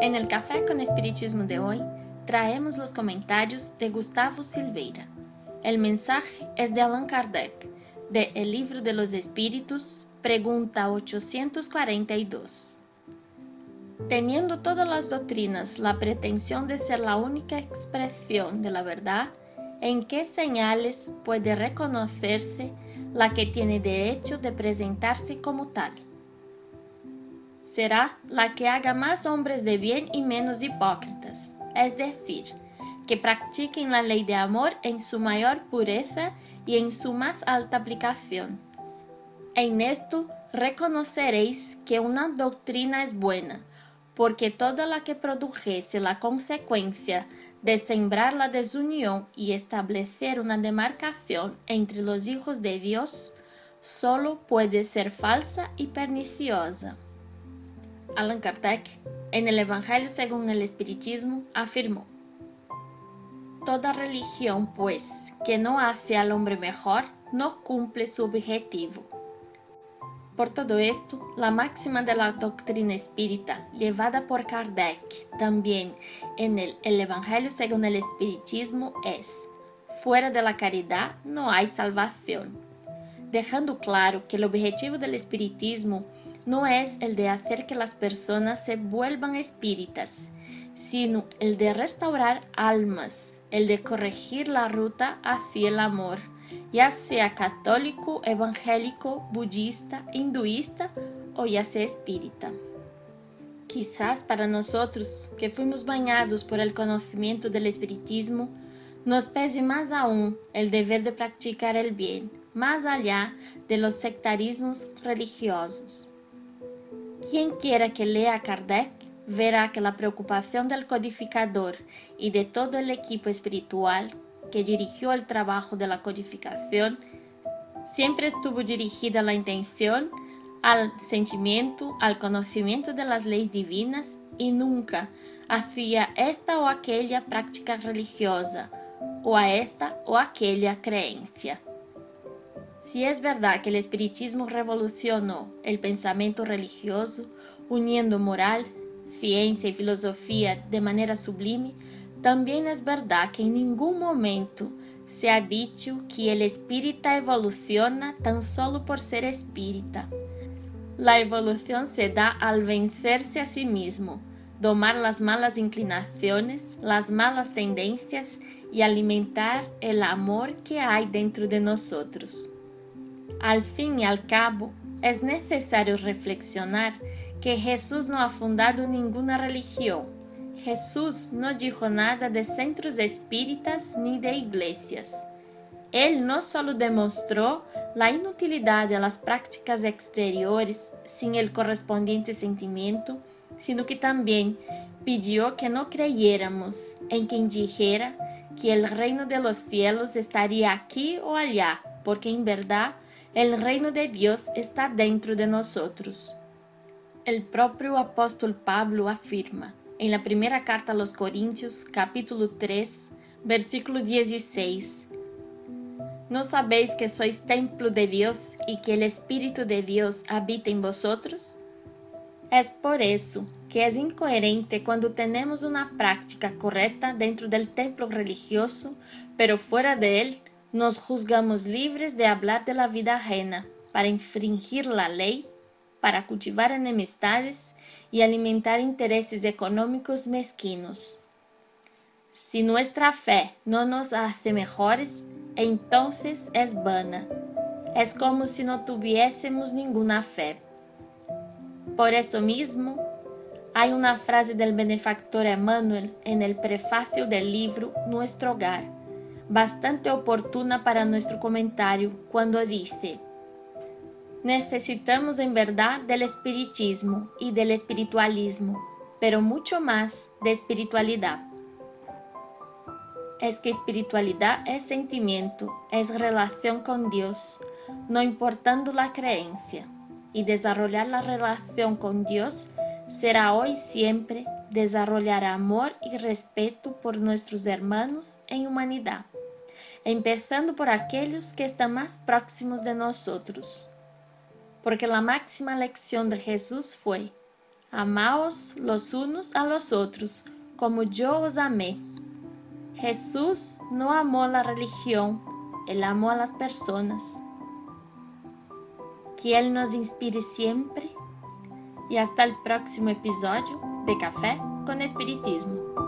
En el Café con Espiritismo de hoy traemos los comentarios de Gustavo Silveira. El mensaje es de Allan Kardec, de El Libro de los Espíritus, pregunta 842. Teniendo todas las doctrinas la pretensión de ser la única expresión de la verdad, ¿en qué señales puede reconocerse la que tiene derecho de presentarse como tal? Será la que haga más hombres de bien y menos hipócritas, es decir, que practiquen la ley de amor en su mayor pureza y en su más alta aplicación. En esto reconoceréis que una doctrina es buena, porque toda la que produjese la consecuencia de sembrar la desunión y establecer una demarcación entre los hijos de Dios, solo puede ser falsa y perniciosa. Allan Kardec, en el Evangelio según el Espiritismo, afirmó, Toda religión, pues, que no hace al hombre mejor, no cumple su objetivo. Por todo esto, la máxima de la doctrina espírita, llevada por Kardec también en el, el Evangelio según el Espiritismo, es, fuera de la caridad no hay salvación, dejando claro que el objetivo del Espiritismo no es el de hacer que las personas se vuelvan espíritas, sino el de restaurar almas, el de corregir la ruta hacia el amor, ya sea católico, evangélico, budista, hinduista o ya sea espírita. Quizás para nosotros, que fuimos bañados por el conocimiento del espiritismo, nos pese más aún el deber de practicar el bien, más allá de los sectarismos religiosos. Quien quiera que lea Kardec verá que la preocupación del codificador y de todo el equipo espiritual que dirigió el trabajo de la codificación siempre estuvo dirigida a la intención, al sentimiento, al conocimiento de las leyes divinas y nunca hacia esta o aquella práctica religiosa o a esta o aquella creencia. Si es verdad que el espiritismo revolucionó el pensamiento religioso, uniendo moral, ciencia y filosofía de manera sublime, también es verdad que en ningún momento se ha dicho que el espírita evoluciona tan solo por ser espírita. La evolución se da al vencerse a sí mismo, domar las malas inclinaciones, las malas tendencias y alimentar el amor que hay dentro de nosotros. Al fin y al cabo, es necesario reflexionar que Jesús no ha fundado ninguna religión. Jesús no dijo nada de centros espíritas ni de iglesias. Él no solo demostró la inutilidad de las prácticas exteriores sin el correspondiente sentimiento, sino que también pidió que no creyéramos en quien dijera que el reino de los cielos estaría aquí o allá, porque en verdad el reino de Dios está dentro de nosotros. El propio apóstol Pablo afirma en la primera carta a los Corintios, capítulo 3, versículo 16, ¿No sabéis que sois templo de Dios y que el Espíritu de Dios habita en vosotros? Es por eso que es incoherente cuando tenemos una práctica correcta dentro del templo religioso, pero fuera de él nos juzgamos libres de hablar de la vida ajena para infringir la ley, para cultivar enemistades y alimentar intereses económicos mezquinos. Si nuestra fe no nos hace mejores, entonces es vana. Es como si no tuviésemos ninguna fe. Por eso mismo, hay una frase del benefactor Emmanuel en el prefacio del libro Nuestro Hogar bastante oportuna para nuestro comentario cuando dice, necesitamos en verdad del espiritismo y del espiritualismo, pero mucho más de espiritualidad. Es que espiritualidad es sentimiento, es relación con Dios, no importando la creencia. Y desarrollar la relación con Dios será hoy siempre desarrollar amor y respeto por nuestros hermanos en humanidad empezando por aquellos que están más próximos de nosotros. Porque la máxima lección de Jesús fue, Amaos los unos a los otros como yo os amé. Jesús no amó la religión, Él amó a las. Que Él nos inspire siempre y hasta el próximo episodio de Café con Espiritismo.